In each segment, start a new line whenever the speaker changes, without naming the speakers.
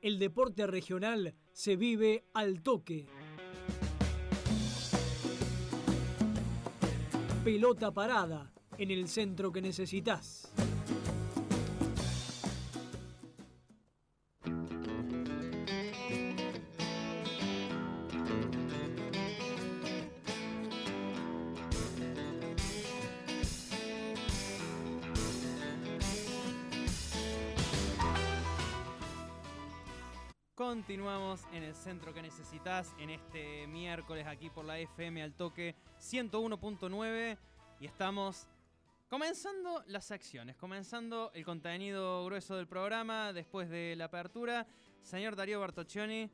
El deporte regional se vive al toque. Pelota parada en el centro que necesitas.
Continuamos en el centro que necesitas en este miércoles aquí por la FM al toque 101.9 y estamos comenzando las secciones, comenzando el contenido grueso del programa después de la apertura. Señor Darío Bartoccioni,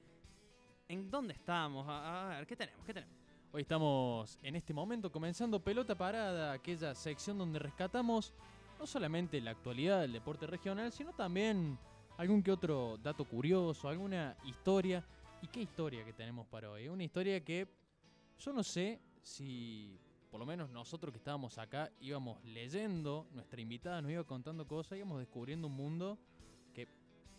¿en dónde estamos? A, ver, ¿qué tenemos? ¿Qué tenemos?
Hoy estamos en este momento comenzando Pelota Parada, aquella sección donde rescatamos no solamente la actualidad del deporte regional, sino también algún que otro dato curioso, alguna historia. ¿Y qué historia que tenemos para hoy? Una historia que yo no sé si por lo menos nosotros que estábamos acá íbamos leyendo, nuestra invitada nos iba contando cosas, íbamos descubriendo un mundo que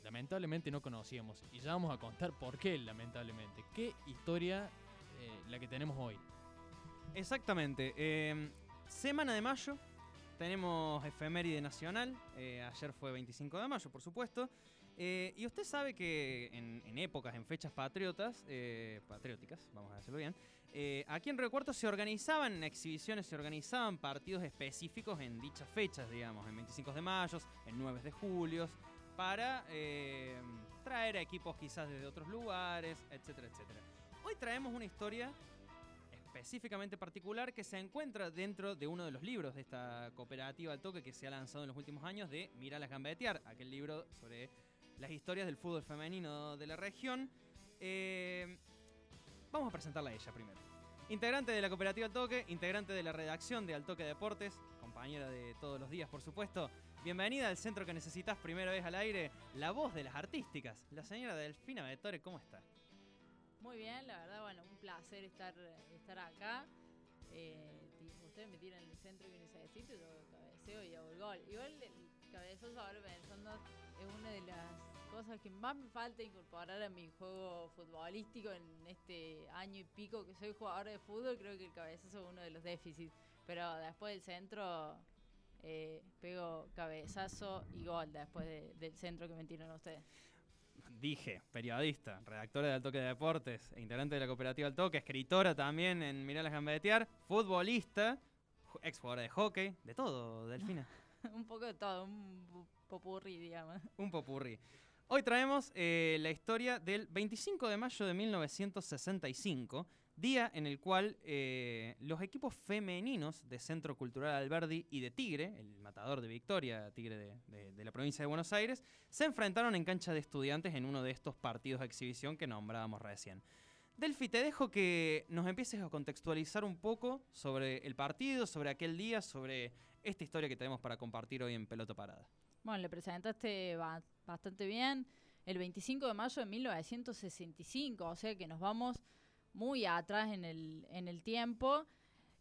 lamentablemente no conocíamos. Y ya vamos a contar por qué, lamentablemente. ¿Qué historia eh, la que tenemos hoy?
Exactamente. Eh, semana de mayo, tenemos efeméride nacional. Eh, ayer fue 25 de mayo, por supuesto. Eh, y usted sabe que en, épocas, en fechas patriotas, eh, patrióticas, vamos a decirlo bien, aquí en Río se organizaban exhibiciones, se organizaban partidos específicos en dichas fechas, digamos, en 25 de mayo, en 9 de julio, para traer a equipos quizás desde otros lugares, etcétera, etcétera. Hoy traemos una historia específicamente particular que se encuentra dentro de uno de los libros de esta cooperativa al toque que se ha lanzado en los últimos años de las Gambetear, aquel libro sobre las historias del fútbol femenino de la región. Eh, vamos a presentarla a ella primero. Integrante de la cooperativa Al Toque, integrante de la redacción de Al Toque Deportes, compañera de todos los días, por supuesto. Bienvenida al centro que necesitas primera vez al aire, la voz de las artísticas, la señora Delfina Vetore, ¿cómo está?
Muy bien, la verdad, bueno, un placer estar, estar acá. Eh, ustedes me tiran el centro que necesito, yo cabeceo y hago el gol. Igual el cabezazo ahora pensando es una de las cosas que más me falta incorporar a mi juego futbolístico en este año y pico que soy jugador de fútbol. Creo que el cabezazo es uno de los déficits. Pero después del centro eh, pego cabezazo y gol después del centro que me tiran ustedes
dije, periodista, redactora de Al Toque de Deportes, integrante de la cooperativa Al Toque, escritora también en Mirá las Gambetear, futbolista, ex jugadora de hockey, de todo, Delfina.
un poco de todo, un popurrí, digamos.
Un popurrí. Hoy traemos eh, la historia del 25 de mayo de 1965, día en el cual eh, los equipos femeninos de Centro Cultural Alberdi y de Tigre, el matador de Victoria, Tigre de, la provincia de Buenos Aires, se enfrentaron en cancha de estudiantes en uno de estos partidos de exhibición que nombrábamos recién. Delfi, te dejo que nos empieces a contextualizar un poco sobre el partido, sobre aquel día, sobre esta historia que tenemos para compartir hoy en Pelota Parada.
Bueno, le presentaste bastante bien. El 25 de mayo de 1965, o sea que nos vamos muy atrás en el, en el tiempo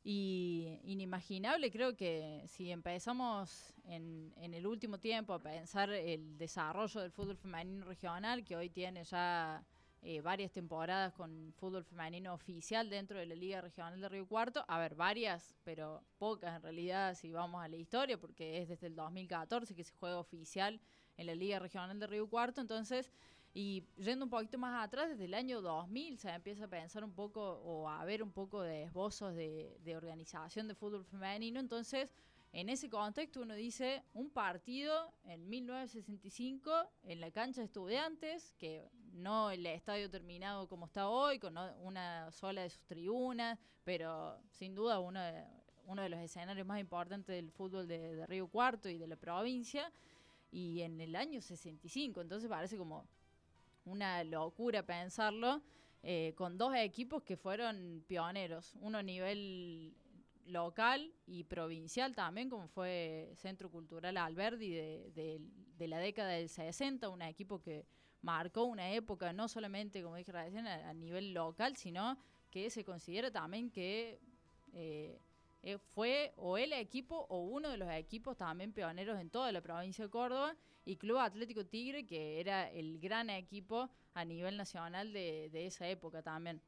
y inimaginable creo que si empezamos en, en, el último tiempo a pensar el desarrollo del fútbol femenino regional que hoy tiene ya eh, varias temporadas con fútbol femenino oficial dentro de la Liga Regional de Río Cuarto. A ver, varias, pero pocas en realidad si vamos a la historia, porque es desde el 2014 que se juega oficial en la Liga Regional de Río Cuarto. Entonces, y yendo un poquito más atrás, desde el año 2000 se empieza a pensar un poco o a ver un poco de esbozos de, de organización de fútbol femenino. Entonces, en ese contexto uno dice un partido en 1965 en la cancha de estudiantes, que no el estadio terminado como está hoy, con una sola de sus tribunas, pero sin duda uno de, uno de los escenarios más importantes del fútbol de, Río Cuarto y de la provincia, y en el año 65, entonces parece como una locura pensarlo, eh, con dos equipos que fueron pioneros, uno a nivel local y provincial también, como fue Centro Cultural Alberdi de, de, la década del 60, un equipo que marcó una época no solamente, como dije recién, a, nivel local, sino que se considera también que eh, eh, fue o el equipo o uno de los equipos también pioneros en toda la provincia de Córdoba y Club Atlético Tigre, que era el gran equipo a nivel nacional de, de esa época también.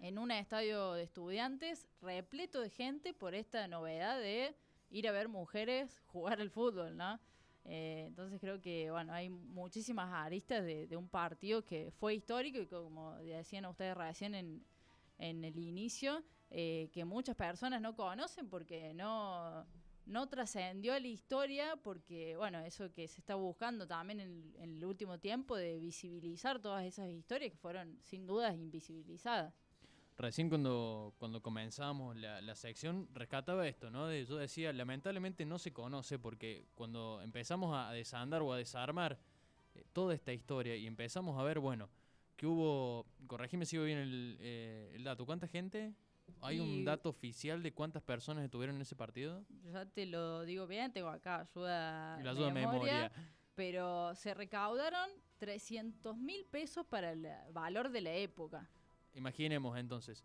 En un estadio de estudiantes repleto de gente por esta novedad de ir a ver mujeres jugar al fútbol, ¿no? Eh, entonces creo que bueno hay muchísimas aristas de, un partido que fue histórico y como decían ustedes recién en, en el inicio, eh, que muchas personas no conocen porque no, no trascendió la historia, porque bueno, eso que se está buscando también en, el último tiempo de visibilizar todas esas historias que fueron sin dudas invisibilizadas.
Recién cuando, cuando comenzamos la, la sección rescataba esto, ¿no? De, yo decía, lamentablemente no se conoce porque cuando empezamos a desandar o a desarmar eh, toda esta historia y empezamos a ver, bueno, que hubo, corregime si bien el, eh, el dato, ¿cuánta gente? ¿Hay
Y-
un dato oficial de cuántas personas estuvieron en ese partido?
Ya te lo digo bien, tengo acá ayuda,
La ayuda de memoria.
pero se recaudaron 300 mil pesos para el valor de la época.
Imaginemos entonces.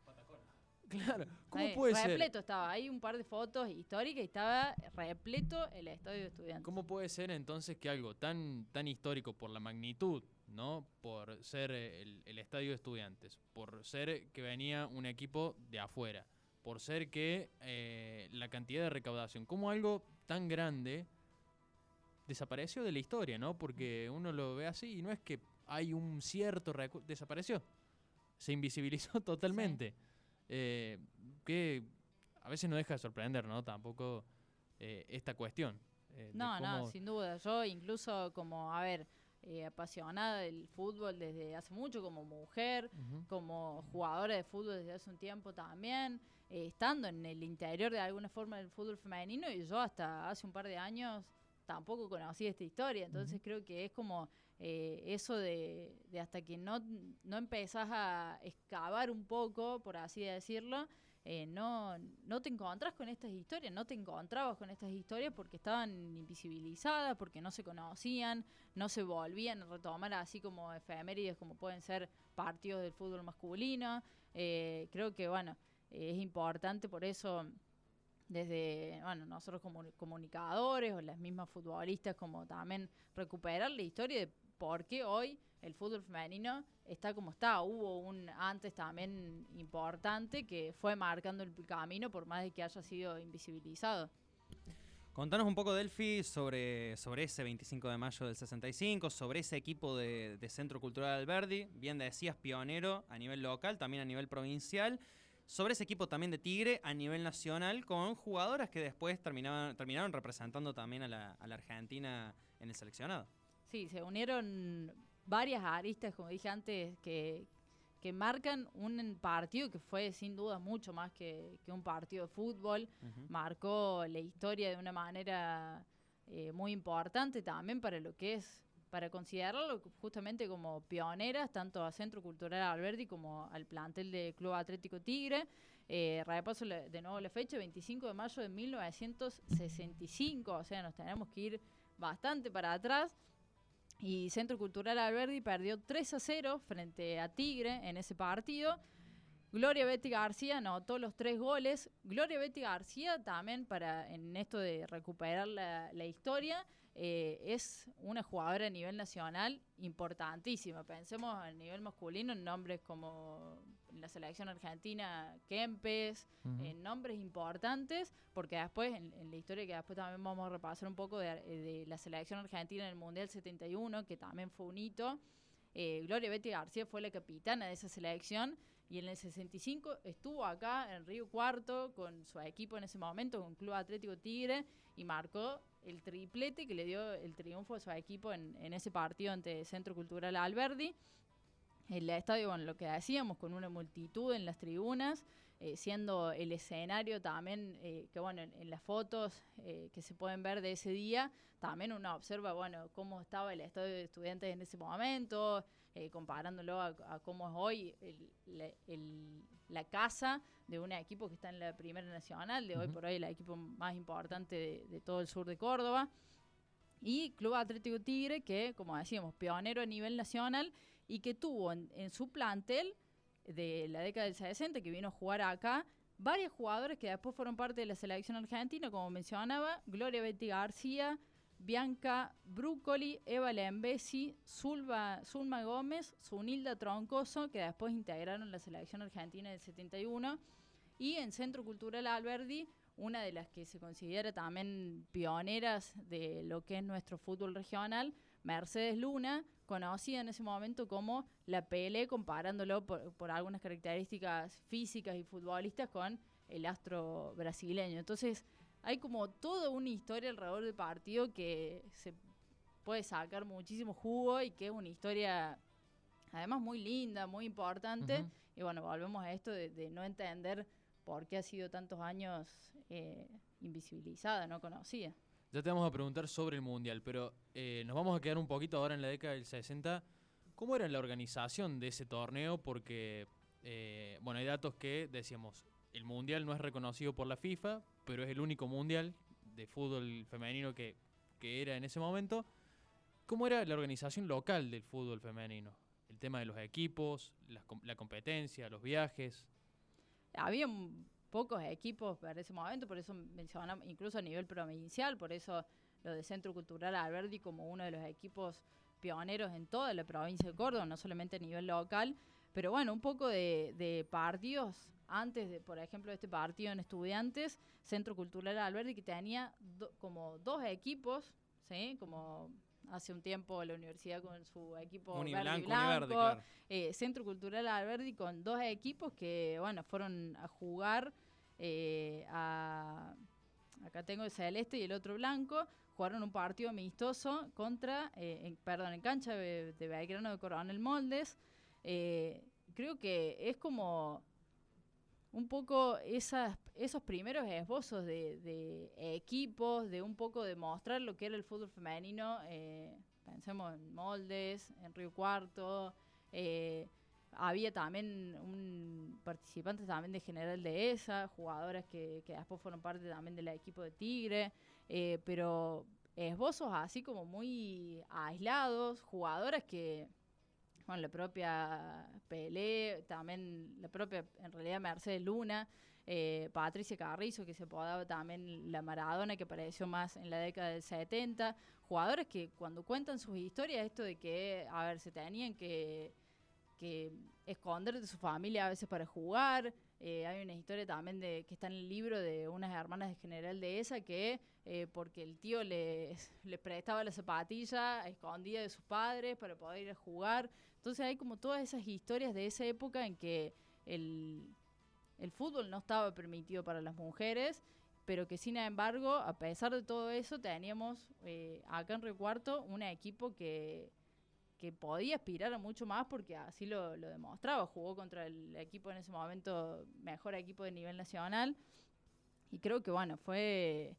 Claro, ¿cómo
Ahí,
puede ser?
repleto estaba, hay un par de fotos históricas y estaba repleto el estadio de estudiantes.
¿Cómo puede ser entonces que algo tan, tan histórico por la magnitud, ¿no? Por ser eh, el, el estadio de estudiantes, por ser que venía un equipo de afuera, por ser que eh, la cantidad de recaudación, como algo tan grande desapareció de la historia, ¿no? Porque uno lo ve así y no es que hay un cierto recu- desapareció, se invisibilizó totalmente. Eh, que a veces no deja de sorprender, ¿no? Tampoco eh, esta cuestión.
No, no, sin duda. Yo incluso como, a ver, eh, apasionada del fútbol desde hace mucho, como mujer, como jugadora de fútbol desde hace un tiempo también, eh, estando en el interior de alguna forma del fútbol femenino y yo hasta hace un par de años tampoco conocí esta historia, entonces creo que es como eh, eso de, de hasta que no, no empezás a excavar un poco, por así decirlo, eh, no, no te encontrás con estas historias, no te encontrabas con estas historias porque estaban invisibilizadas, porque no se conocían, no se volvían a retomar así como efemérides como pueden ser partidos del fútbol masculino. Eh, creo que, bueno, es importante por eso desde, bueno, nosotros como comunicadores o las mismas futbolistas como también recuperar la historia de por qué hoy el fútbol femenino está como está. Hubo un antes también importante que fue marcando el camino por más de que haya sido invisibilizado.
Contanos un poco, Delphi, sobre, sobre ese 25 de mayo del 65, sobre ese equipo de, de Centro Cultural Alberdi, bien decías, pionero a nivel local, también a nivel provincial, sobre ese equipo también de Tigre a nivel nacional, con jugadoras que después terminaban, terminaron representando también a la, a la Argentina en el seleccionado.
Sí, se unieron varias aristas, como dije antes, que, que marcan un partido que fue sin duda mucho más que, que un partido de fútbol. Marcó la historia de una manera eh, muy importante también para lo que es, para considerarlo justamente como pioneras, tanto a Centro Cultural Alberdi como al plantel de Club Atlético Tigre. Eh, repaso de nuevo la fecha, 25 de mayo de 1965, o sea, nos tenemos que ir bastante para atrás. Y Centro Cultural Alberdi perdió 3 a 0 frente a Tigre en ese partido. Gloria Betty García anotó los tres goles. Gloria Betty García también para en esto de recuperar la, historia eh, es una jugadora a nivel nacional importantísima. Pensemos a nivel masculino en nombres como la selección argentina, Kempes, en nombres importantes, porque después, en, en la historia que después también vamos a repasar un poco de, de la selección argentina en el Mundial 71, que también fue un hito, eh, Gloria Betty García fue la capitana de esa selección y en el 65 estuvo acá en Río Cuarto con su equipo en ese momento, con Club Atlético Tigre, y marcó el triplete que le dio el triunfo a su equipo en, en ese partido ante Centro Cultural Alberdi. El estadio, bueno, lo que decíamos, con una multitud en las tribunas, eh, siendo el escenario también, eh, que bueno, en, en las fotos eh, que se pueden ver de ese día, también uno observa, bueno, cómo estaba el estadio de estudiantes en ese momento, comparándolo a, a cómo es hoy el- la, el- la casa de un equipo que está en la Primera Nacional, de hoy por hoy el equipo más importante de, de todo el sur de Córdoba. Y Club Atlético Tigre, que, como decíamos, pionero a nivel nacional y que tuvo en, en su plantel de la década del 60, que vino a jugar acá, varios jugadores que después fueron parte de la selección argentina, como mencionaba, Gloria Betty García, Bianca Bruccoli, Eva Lembesi, Zulma, Zulma Gómez, Zunilda Troncoso, que después integraron la selección argentina del 71, y en Centro Cultural Alberdi, una de las que se considera también pioneras de lo que es nuestro fútbol regional, Mercedes Luna, conocida en ese momento como la Pele, comparándolo por, por algunas características físicas y futbolistas con el astro brasileño. Entonces, hay como toda una historia alrededor del partido que se puede sacar muchísimo jugo y que es una historia además muy linda, muy importante. Y bueno, volvemos a esto de, de no entender por qué ha sido tantos años eh, invisibilizada, no conocida.
Ya te vamos a preguntar sobre el Mundial, pero eh, nos vamos a quedar un poquito ahora en la década del 60. ¿Cómo era la organización de ese torneo? Porque, eh, bueno, hay datos que decíamos, el Mundial no es reconocido por la FIFA, pero es el único Mundial de fútbol femenino que, que era en ese momento. ¿Cómo era la organización local del fútbol femenino? El tema de los equipos, com- la competencia, los viajes.
Había m- pocos equipos para ese momento, por eso mencionamos, incluso a nivel provincial, por eso lo de Centro Cultural Alberdi como uno de los equipos pioneros en toda la provincia de Córdoba, no solamente a nivel local, pero bueno, un poco de, de partidos antes de, por ejemplo, este partido en estudiantes, Centro Cultural Alberdi que tenía do- como dos equipos, ¿sí? Como hace un tiempo la universidad con su equipo verde y
Uniblanco,
blanco,
univerde, claro.
eh, Centro Cultural Alberdi con dos equipos que, bueno, fueron a jugar eh. Acá tengo el celeste y el otro blanco. Jugaron un partido amistoso contra, eh, en- perdón, en cancha de, de Belgrano de Coronel Moldes. Eh, creo que es como un poco esos primeros esbozos de, de equipos, de un poco de mostrar lo que era el fútbol femenino. eh, pensemos en Moldes, en Río Cuarto. Eh, había también un participante también de General de ESA, jugadoras que, que después fueron parte también del equipo de Tigre, eh, pero esbozos así como muy aislados, jugadoras que, bueno, la propia Pelé, también la propia, en realidad, Mercedes Luna, eh, Patricia Carrizo, que se apodaba también la Maradona, que apareció más en la década del 70, jugadores que cuando cuentan sus historias, esto de que, a ver, se tenían que, que esconder de su familia a veces para jugar, eh, hay una historia también de que está en el libro de unas hermanas de General de esa que eh, porque el tío les, les prestaba la zapatilla escondida de sus padres para poder ir a jugar. Entonces hay como todas esas historias de esa época en que el, el fútbol no estaba permitido para las mujeres, pero que sin embargo, a pesar de todo eso, teníamos eh, acá en Río Cuarto un equipo que, que podía aspirar a mucho más porque así lo, lo demostraba. Jugó contra el equipo en ese momento, mejor equipo de nivel nacional. Y creo que bueno, fue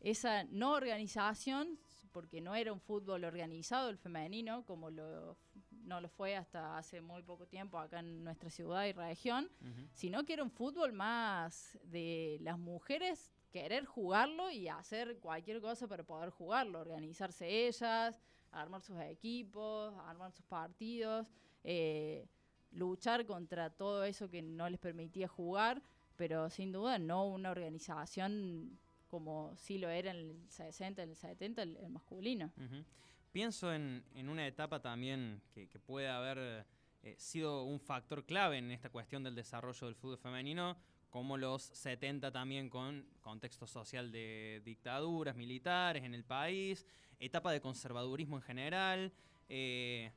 esa no organización, porque no era un fútbol organizado el femenino, como lo, no lo fue hasta hace muy poco tiempo acá en nuestra ciudad y región,
Ujú.
sino que era un fútbol más de las mujeres querer jugarlo y hacer cualquier cosa para poder jugarlo, organizarse ellas, armar sus equipos, armar sus partidos, eh, luchar contra todo eso que no les permitía jugar, pero sin duda no una organización como sí lo era en el 60, en el 70, el, el masculino.
Pienso en, en una etapa también que, que puede haber eh, sido un factor clave en esta cuestión del desarrollo del fútbol femenino, como los 70 también con contexto social de dictaduras militares en el país, etapa de conservadurismo en general. eh,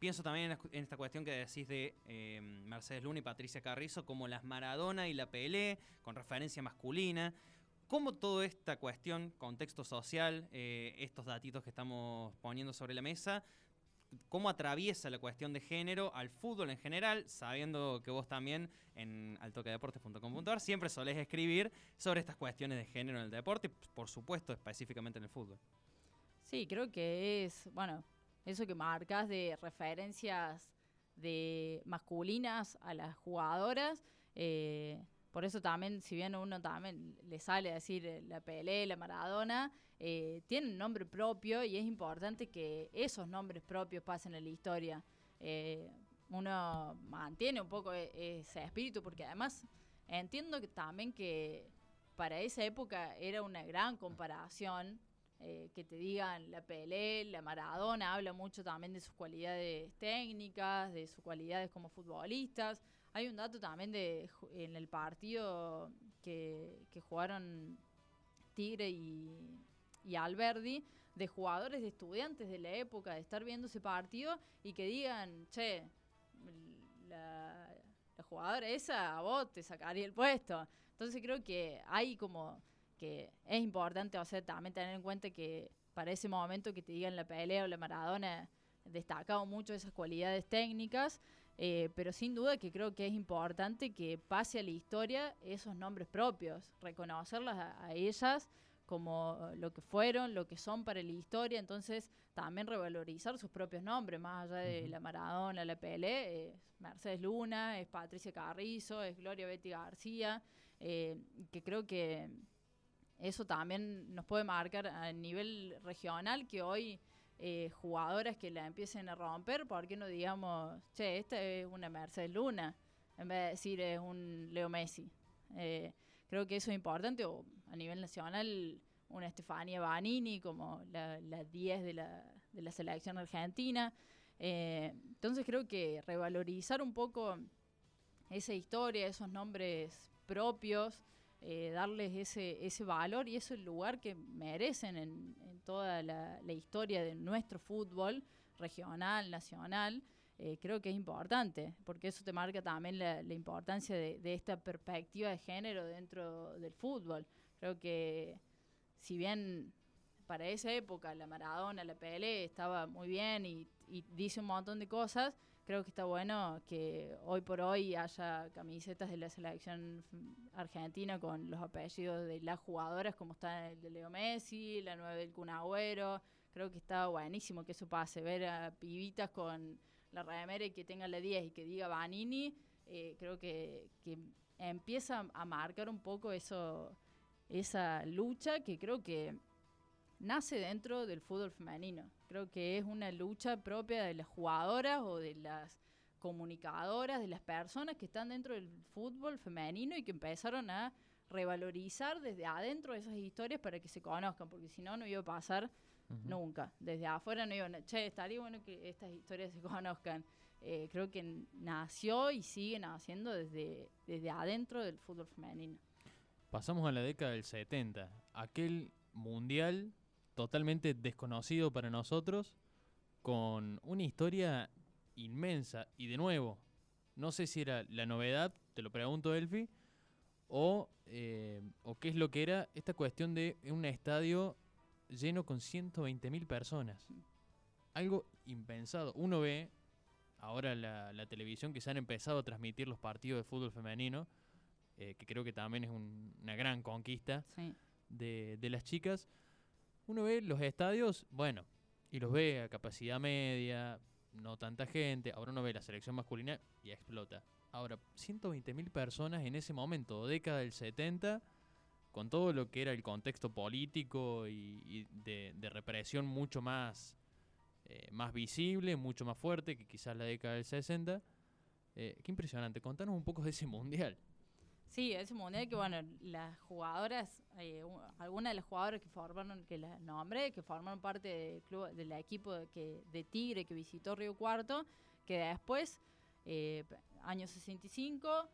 pienso también en, esta cuestión que decís de eh, Mercedes Luna y Patricia Carrizo, como las Maradona y la Pelé, con referencia masculina. ¿Cómo toda esta cuestión, contexto social, eh, estos datitos que estamos poniendo sobre la mesa, cómo atraviesa la cuestión de género al fútbol en general, sabiendo que vos también en altoquedeportes.com.ar siempre solés escribir sobre estas cuestiones de género en el deporte, por supuesto, específicamente en el fútbol?
Sí, creo que es, bueno, eso que marcas de referencias de masculinas a las jugadoras. eh, por eso también, si bien uno también le sale a decir eh, la Pelé, la Maradona, eh, tienen nombre propio y es importante que esos nombres propios pasen en la historia. Eh, uno mantiene un poco e- ese espíritu porque además entiendo también que para esa época era una gran comparación eh, que te digan la Pelé, la Maradona, habla mucho también de sus cualidades técnicas, de sus cualidades como futbolistas. Hay un dato también de en el partido que, que jugaron Tigre y, y Alberdi, de jugadores de estudiantes de la época, de estar viendo ese partido y que digan, che, la, la jugadora esa a vos te sacaría el puesto. Entonces creo que hay como que es importante, o sea, también tener en cuenta que para ese momento que te digan la pelea o la Maradona, destacado mucho esas cualidades técnicas, eh, pero sin duda que creo que es importante que pase a la historia esos nombres propios, reconocerlas a, a ellas como lo que fueron, lo que son para la historia, entonces también revalorizar sus propios nombres, más allá de la Maradona, la Pelé, es Mercedes Luna, es Patricia Carrizo, es Gloria Betty García, eh, que creo que eso también nos puede marcar a nivel regional que hoy eh, jugadoras que la empiecen a romper, ¿por qué no digamos, che, esta es una Mercedes Luna, en vez de decir es un Leo Messi? Eh, creo que eso es importante, a nivel nacional, una Estefania Banini como la, la 10 de la, de la selección argentina. Eh, entonces creo que revalorizar un poco esa historia, esos nombres propios, eh, darles ese, ese valor y ese lugar que merecen en, en toda la, historia de nuestro fútbol regional, nacional, eh, creo que es importante, porque eso te marca también la, la importancia de, esta perspectiva de género dentro del fútbol. Creo que si bien para esa época la Maradona, la Pelé estaba muy bien y dice un montón de cosas, creo que está bueno que hoy por hoy haya camisetas de la selección argentina con los apellidos de las jugadoras, como está el de Leo Messi, la nueva del Kun Agüero. Creo que está buenísimo que eso pase, ver a pibitas con la remera y que tenga la 10 y que diga Vanini, eh, creo que, que empieza a marcar un poco eso, esa lucha que creo que nace dentro del fútbol femenino. Creo que es una lucha propia de las jugadoras o de las comunicadoras, de las personas que están dentro del fútbol femenino y que empezaron a revalorizar desde adentro esas historias para que se conozcan, porque si no, no iba a pasar nunca. Desde afuera no iban a, che, estaría bueno que estas historias se conozcan. Eh, creo que nació y sigue naciendo desde, desde adentro del fútbol femenino.
Pasamos a la década del 70, aquel mundial totalmente desconocido para nosotros, con una historia inmensa. Y de nuevo, no sé si era la novedad, te lo pregunto, Elfi, o, eh, o qué es lo que era esta cuestión de un estadio lleno con 120.000 personas. Algo impensado. Uno ve ahora la, la televisión que se han empezado a transmitir los partidos de fútbol femenino, eh, que creo que también es un- una gran conquista
Sí.
de, de las chicas. Uno ve los estadios, bueno, y los ve a capacidad media, no tanta gente. Ahora uno ve la selección masculina y explota. Ahora, 120.000 personas en ese momento, década del 70, con todo lo que era el contexto político y, de represión mucho más, eh, más visible, mucho más fuerte que quizás la década del 60. Eh, qué impresionante. Contanos un poco de ese mundial.
Sí, ese mundial que, bueno, las jugadoras, eh, algunas de las jugadoras que formaron, que las nombré, que formaron parte del club, del equipo de, que, de Tigre que visitó Río Cuarto, que después, eh, año 65,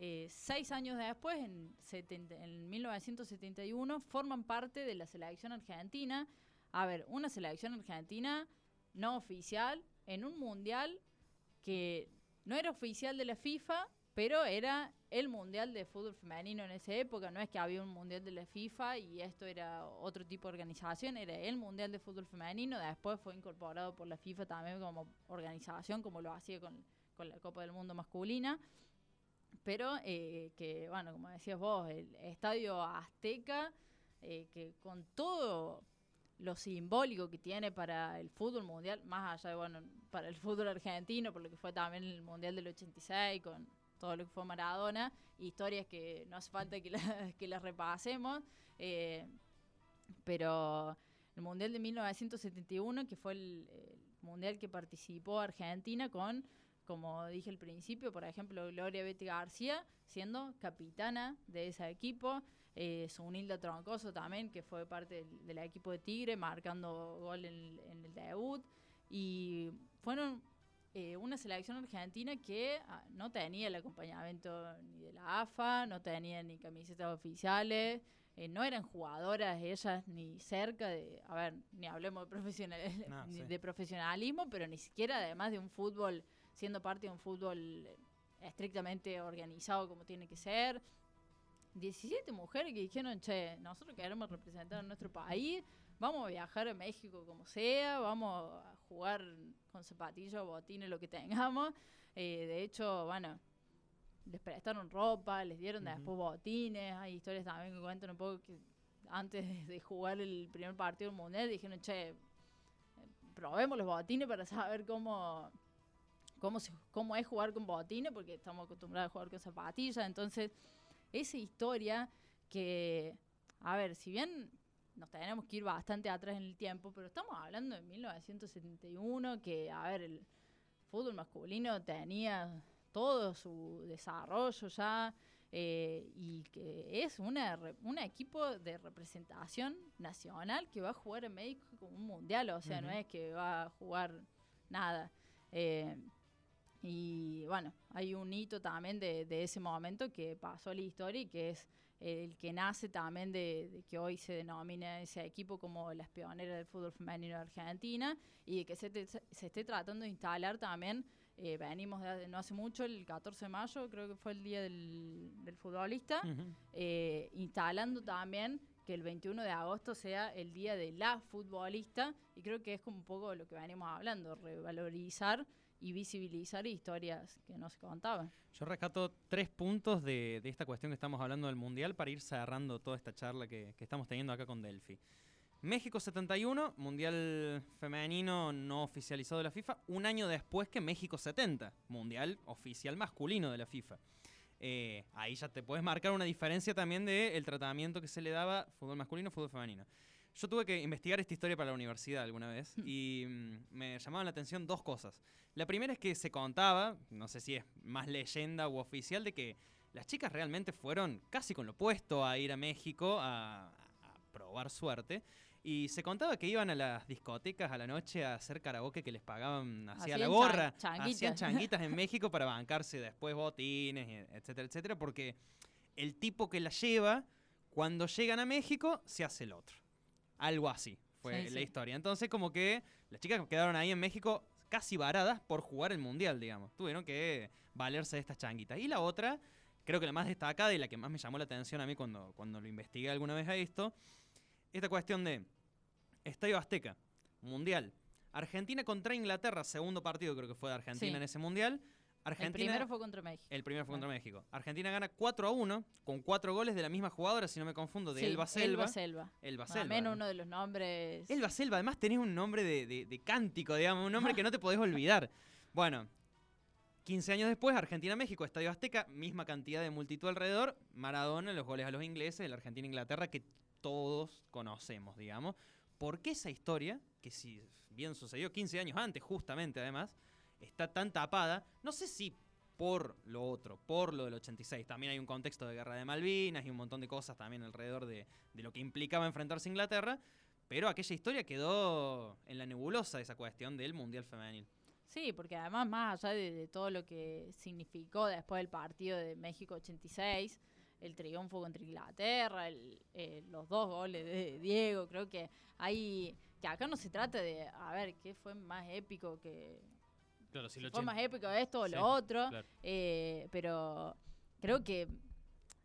eh, seis años después, en, 70 en 1971, forman parte de la selección argentina. A ver, una selección argentina no oficial en un mundial que no era oficial de la FIFA, pero era el mundial de fútbol femenino en esa época. No es que había un mundial de la FIFA y esto era otro tipo de organización, era el mundial de fútbol femenino. Después fue incorporado por la FIFA también como organización, como lo hacía con, con la Copa del Mundo masculina. Pero eh, que, bueno, como decías vos, el estadio Azteca, eh, que con todo lo simbólico que tiene para el fútbol mundial, más allá de, bueno, para el fútbol argentino, por lo que fue también el mundial del 86, con todo lo que fue Maradona, historias que no hace falta que, la- las repasemos, eh, pero el mundial de 1971, que fue el, mundial que participó Argentina con como dije al principio, por ejemplo, Gloria Betty García siendo capitana de ese equipo. Eh, Sunilda Troncoso también, que fue parte del, del equipo de Tigre, marcando gol en, en el debut. Y fueron eh, una selección argentina que ah, no tenía el acompañamiento ni de la AFA, no tenía ni camisetas oficiales, eh, no eran jugadoras ellas ni cerca de, a ver, ni hablemos de, profesional,
No,
ni
sí.
de profesionalismo, pero ni siquiera además de un fútbol, siendo parte de un fútbol estrictamente organizado como tiene que ser. 17 mujeres que dijeron, che, nosotros queremos representar a nuestro país, vamos a viajar a México como sea, vamos a jugar con zapatillas, botines, lo que tengamos. Eh, de hecho, bueno, les prestaron ropa, les dieron después botines, hay historias también que cuentan un poco que antes de- jugar el primer partido del mundial dijeron, che, probemos los botines para saber cómo, cómo, se- cómo es jugar con botines, porque estamos acostumbrados a jugar con zapatillas. Entonces, esa historia que, a ver, si bien nos tenemos que ir bastante atrás en el tiempo, pero estamos hablando de 1971, que, a ver, el fútbol masculino tenía todo su desarrollo ya, eh, y que es una, un equipo de representación nacional que va a jugar en México como un mundial, o sea, no es que va a jugar nada. Eh, y bueno, hay un hito también de, de ese momento que pasó a la historia y que es el que nace también de, de que hoy se denomina ese equipo como las pioneras del fútbol femenino de Argentina y de que se, te- se esté tratando de instalar también, eh, venimos de, no hace mucho, el 14 de mayo creo que fue el día del, del futbolista, eh, instalando también que el 21 de agosto sea el día de la futbolista y creo que es como un poco lo que venimos hablando, revalorizar y visibilizar historias que no se contaban.
Yo rescato tres puntos de, de esta cuestión que estamos hablando del Mundial para ir cerrando toda esta charla que, que estamos teniendo acá con Delphi. México 71, Mundial femenino no oficializado de la FIFA, un año después que México 70, Mundial oficial masculino de la FIFA. Eh, ahí ya te puedes marcar una diferencia también del tratamiento que se le daba fútbol masculino, fútbol femenino. Yo tuve que investigar esta historia para la universidad alguna vez y mm, me llamaban la atención dos cosas. La primera es que se contaba, no sé si es más leyenda u oficial, de que las chicas realmente fueron casi con lo opuesto a ir a México a, a probar suerte. Y se contaba que iban a las discotecas a la noche a hacer karaoke que les pagaban hacia la
Hacían
gorra.
chan- changuitas.
Hacían changuitas en México para bancarse después botines, y etcétera, etcétera. Porque el tipo que la lleva, cuando llegan a México, se hace el otro. Algo así fue
Sí,
la
sí.
historia. Entonces, como que las chicas quedaron ahí en México casi varadas por jugar el mundial, digamos. Tuvieron que valerse de estas changuitas. Y la otra, creo que la más destacada y la que más me llamó la atención a mí cuando, cuando lo investigué alguna vez a esto, esta cuestión de Estadio Azteca, mundial. Argentina contra Inglaterra, segundo partido creo que fue de Argentina
Sí.
en ese mundial.
El
Argentina,
primero fue contra México.
el primero fue contra México. Argentina gana 4 a 1 con cuatro goles de la misma jugadora, si no me confundo, de
Sí,
Elba Selva.
Elba Selva.
Elba
Más
Selva.
menos uno de los nombres.
Elba Selva, además tenés un nombre de, de- de cántico, digamos, un nombre que no te podés olvidar. Bueno, 15 años después, Argentina-México, Estadio Azteca, misma cantidad de multitud alrededor, Maradona, los goles a los ingleses, el Argentina-Inglaterra que todos conocemos, digamos. ¿Por qué esa historia, que si bien sucedió 15 años antes, justamente además, está tan tapada? No sé si por lo otro, por lo del 86. También hay un contexto de guerra de Malvinas y un montón de cosas también alrededor de, de lo que implicaba enfrentarse a Inglaterra. Pero aquella historia quedó en la nebulosa esa cuestión del Mundial Femenil.
Sí, porque además, más allá de, todo lo que significó después del partido de México 86, el triunfo contra Inglaterra, eh, los dos goles de Diego, creo que hay. que acá no se trata de. a ver, ¿qué fue más épico que.
Claro, si
si
lo
fue más épico esto o
Sí,
lo otro?
claro.
eh, pero creo que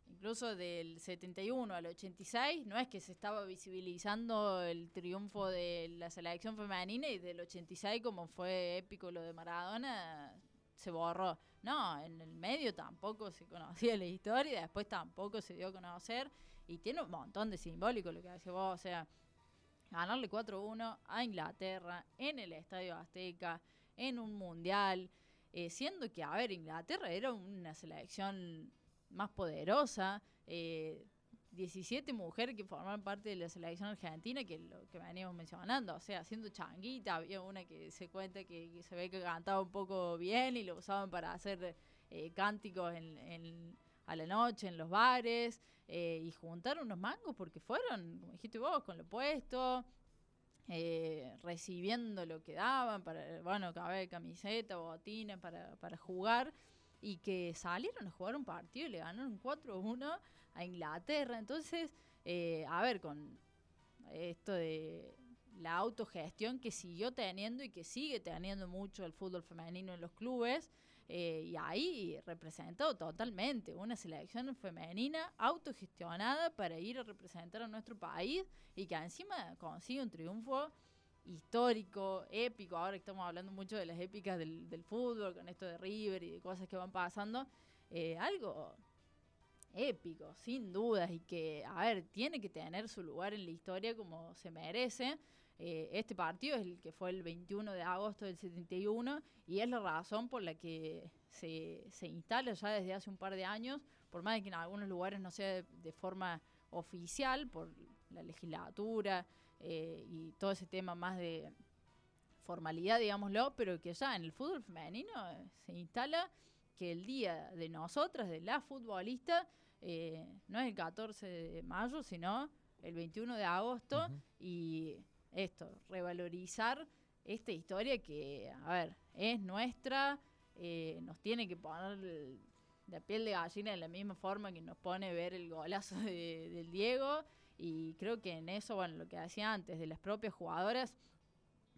incluso del 71 al 86 no es que se estaba visibilizando el triunfo de la selección femenina y del 86 como fue épico lo de Maradona se borró. No, en el medio tampoco se conocía la historia, después tampoco se dio a conocer y tiene un montón de simbólico lo que hace vos, o sea, ganarle 4-1 a Inglaterra en el Estadio Azteca, en un mundial, eh, siendo que, a ver, Inglaterra era una selección más poderosa, eh, 17 mujeres que forman parte de la selección argentina, que lo que veníamos mencionando, o sea, haciendo changuita, había una que se cuenta que, se ve que cantaba un poco bien y lo usaban para hacer eh, cánticos en, en- a la noche en los bares eh, y juntar unos mangos porque fueron, como dijiste vos, con lo puesto, eh, recibiendo lo que daban, para, bueno, cabeza, camiseta, botines para, para jugar, y que salieron a jugar un partido y le ganaron 4-1 a Inglaterra. Entonces, eh, a ver, con esto de la autogestión que siguió teniendo y que sigue teniendo mucho el fútbol femenino en los clubes, eh, y ahí representado totalmente una selección femenina autogestionada para ir a representar a nuestro país y que encima consigue un triunfo histórico, épico. Ahora que estamos hablando mucho de las épicas del, del fútbol, con esto de River y de cosas que van pasando, eh, algo épico, sin dudas, y que, a ver, tiene que tener su lugar en la historia como se merece. Eh, este partido es el que fue el 21 de agosto del 71 y es la razón por la que se, se instala ya desde hace un par de años, por más de que en algunos lugares no sea de, de forma oficial, por la legislatura eh, y todo ese tema más de formalidad, digámoslo, pero que ya en el fútbol femenino eh, se instala que el día de nosotras, de la futbolista, eh, no es el 14 de mayo, sino el 21 de agosto y esto, revalorizar esta historia que, a ver, es nuestra, eh, nos tiene que poner la piel de gallina de la misma forma que nos pone ver el golazo de- del Diego. Y creo que en eso, bueno, lo que decía antes, de las propias jugadoras,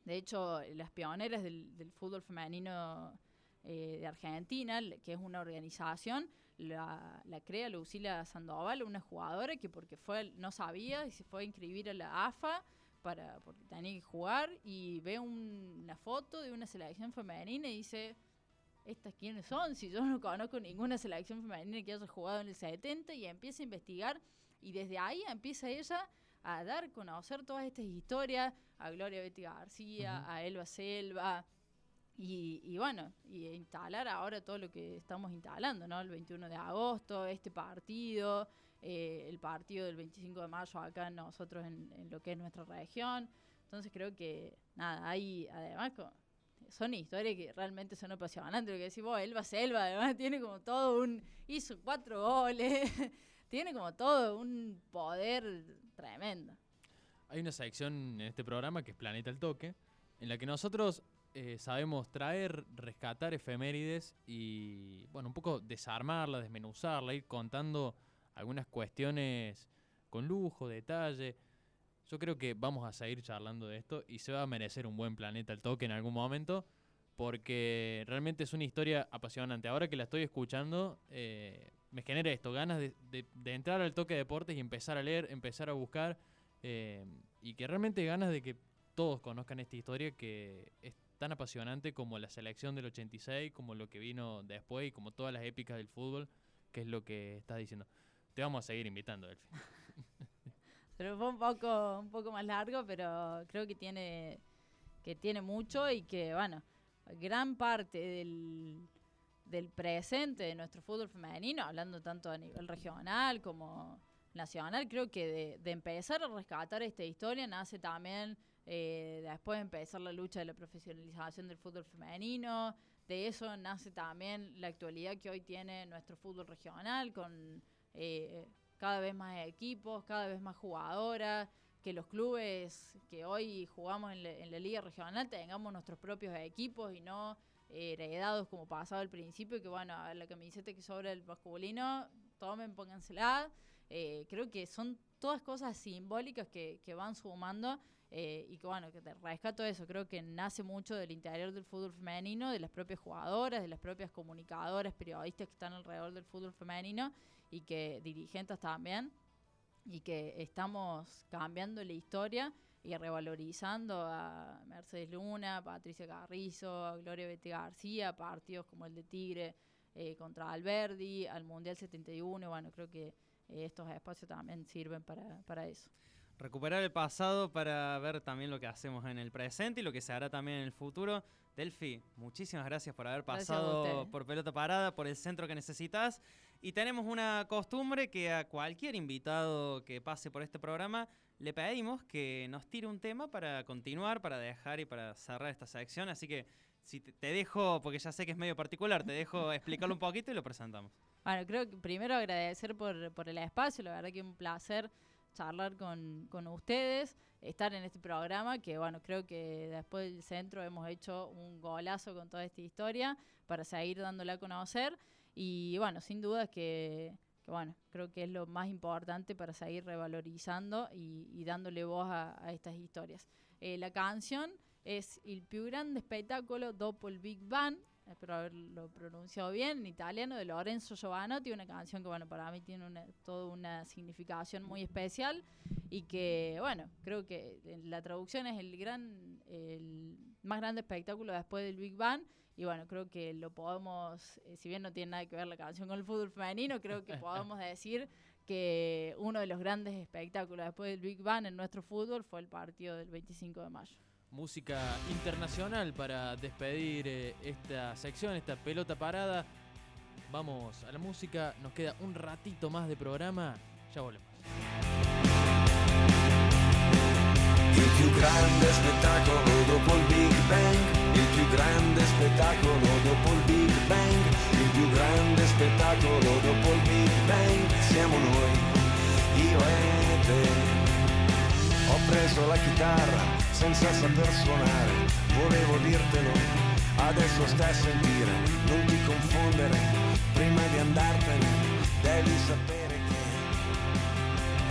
de hecho, las pioneras del, fútbol femenino eh, de Argentina, que es una organización, la, la crea Lucila Sandoval, una jugadora que porque fue no sabía y se fue a inscribir a la AFA para porque tenía que jugar y ve un- una foto de una selección femenina y dice, ¿estas quiénes son? Si yo no conozco ninguna selección femenina que haya jugado en el 70 y empieza a investigar y desde ahí empieza ella a dar conocer todas estas historias a Gloria Betty García, a Elba Selva y, y bueno, y instalar ahora todo lo que estamos instalando, ¿no? El 21 de agosto, este partido, eh, el partido del 25 de mayo acá nosotros en, lo que es nuestra región. Entonces creo que, nada, hay además son historias que realmente son apasionantes. Lo que decís vos, Elba Selva, además tiene como todo un. hizo cuatro goles, tiene como todo un poder tremendo.
Hay una sección en este programa que es Planeta al Toque, en la que nosotros eh, sabemos traer, rescatar efemérides y, bueno, un poco desarmarla, desmenuzarla, ir contando algunas cuestiones con lujo, detalle. Yo creo que vamos a seguir charlando de esto y se va a merecer un buen Planeta al Toque en algún momento, porque realmente es una historia apasionante. Ahora que la estoy escuchando, eh, me genera esto, ganas de, de- de entrar al toque de deportes y empezar a leer, empezar a buscar, eh, y que realmente ganas de que todos conozcan esta historia que es tan apasionante como la selección del 86, como lo que vino después y como todas las épicas del fútbol, que es lo que estás diciendo. Te vamos a seguir invitando, Delphi.
Pero fue un poco, un poco más largo, pero creo que tiene, que tiene mucho y que, bueno, gran parte del, del presente de nuestro fútbol femenino, hablando tanto a nivel regional como nacional, creo que de, de empezar a rescatar esta historia nace también eh, después de empezar la lucha de la profesionalización del fútbol femenino, de eso nace también la actualidad que hoy tiene nuestro fútbol regional con eh, cada vez más equipos, cada vez más jugadoras, que los clubes que hoy jugamos en la, en la liga regional tengamos nuestros propios equipos y no eh, heredados como pasaba al principio, que bueno, a la camiseta que sobra del masculino, tomen, póngansela. Eh, creo que son todas cosas simbólicas que, que van sumando eh, y que bueno, que te rescato eso, creo que nace mucho del interior del fútbol femenino, de las propias jugadoras, de las propias comunicadoras, periodistas que están alrededor del fútbol femenino y que dirigentes también. Y que estamos cambiando la historia y revalorizando a Mercedes Luna, Patricia Carrizo, a Gloria Betty García, partidos como el de Tigre eh, contra Alberdi, al Mundial 71, bueno, creo que eh, estos espacios también sirven para, para eso.
Recuperar el pasado para ver también lo que hacemos en el presente y lo que se hará también en el futuro. Delphi, muchísimas gracias por haber pasado por Pelota Parada, por el centro que necesitas. Y tenemos una costumbre que a cualquier invitado que pase por este programa le pedimos que nos tire un tema para continuar, para dejar y para cerrar esta sección. Así que si te, te dejo, porque ya sé que es medio particular, te dejo explicarlo un poquito y lo presentamos.
Bueno, creo que primero agradecer por, por el espacio, la verdad que un placer charlar con, con ustedes, estar en este programa, que bueno, creo que después del centro hemos hecho un golazo con toda esta historia para seguir dándola a conocer y bueno, sin duda que, que bueno, creo que es lo más importante para seguir revalorizando y, y dándole voz a, a estas historias. Eh, la canción es Il più grande spettacolo dopo il Big Bang, espero haberlo pronunciado bien, en italiano, de Lorenzo Giovanotti, una canción que, bueno, para mí tiene una, toda una significación muy especial y que, bueno, creo que la traducción es el gran, el más grande espectáculo después del Big Bang y bueno, creo que lo podemos, eh, si bien no tiene nada que ver la canción con el fútbol femenino, creo que podemos decir que uno de los grandes espectáculos después del Big Bang en nuestro fútbol fue el partido del 25 de mayo.
Música internacional para despedir eh, esta sección, esta pelota parada. Vamos a la música, nos queda un ratito más de programa, ya volvemos.
Il più grande spettacolo dopo il Big Bang, il più grande spettacolo dopo il Big Bang, il più grande spettacolo dopo il Big Bang, siamo noi, io e te. Ho preso la chitarra senza saper suonare, volevo dirtelo, adesso stai a sentire, non ti confondere, prima di andartene devi sapere che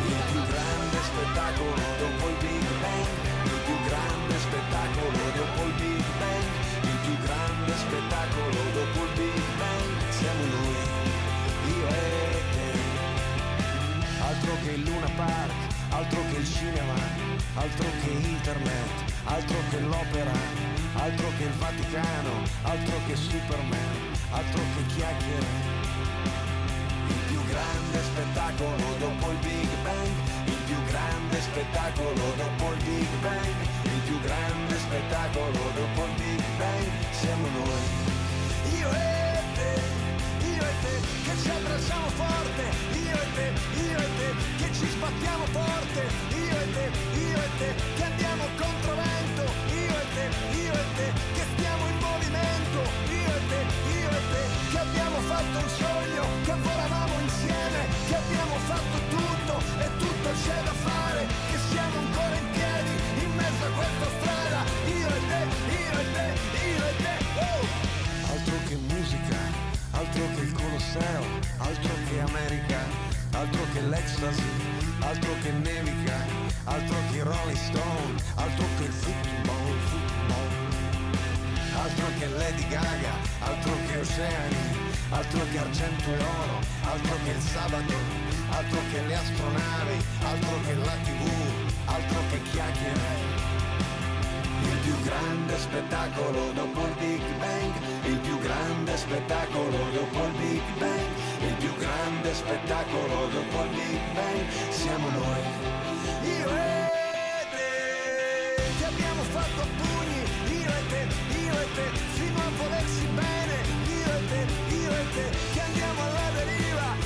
il più grande spettacolo dopo il Big Bang, il più grande spettacolo dopo il Big Bang, il più grande spettacolo dopo il Big Bang, siamo noi, io e te. Altro che il Luna Park, altro che il cinema, altro che internet, altro che l'opera, altro che il Vaticano, altro che Superman, altro che chiacchiere. Il più grande spettacolo dopo il Big Bang, il più grande spettacolo dopo il Big Bang, il più grande spettacolo dopo il Big Bang, siamo noi. Io e e te, che ci abbracciamo forte, io e te, io e te, che ci sbattiamo forte, io e te, io e te, che andiamo contro vento, io e te, io e te, che stiamo in movimento, io e te, io e te, che abbiamo fatto un sogno, che volavamo insieme, che abbiamo fatto tutto e tutto c'è da fare, oceani, altro che argento e oro, altro che il sabato, altro che le astronavi, altro che la tv, altro che chiacchiere. Il più grande spettacolo dopo il Big Bang, il più grande spettacolo dopo il Big Bang, il più grande spettacolo dopo il Big Bang, siamo noi. Io e te, che abbiamo fatto pugni, io e te, io e te, fino a volersi bene, io e te, che andiamo alla deriva,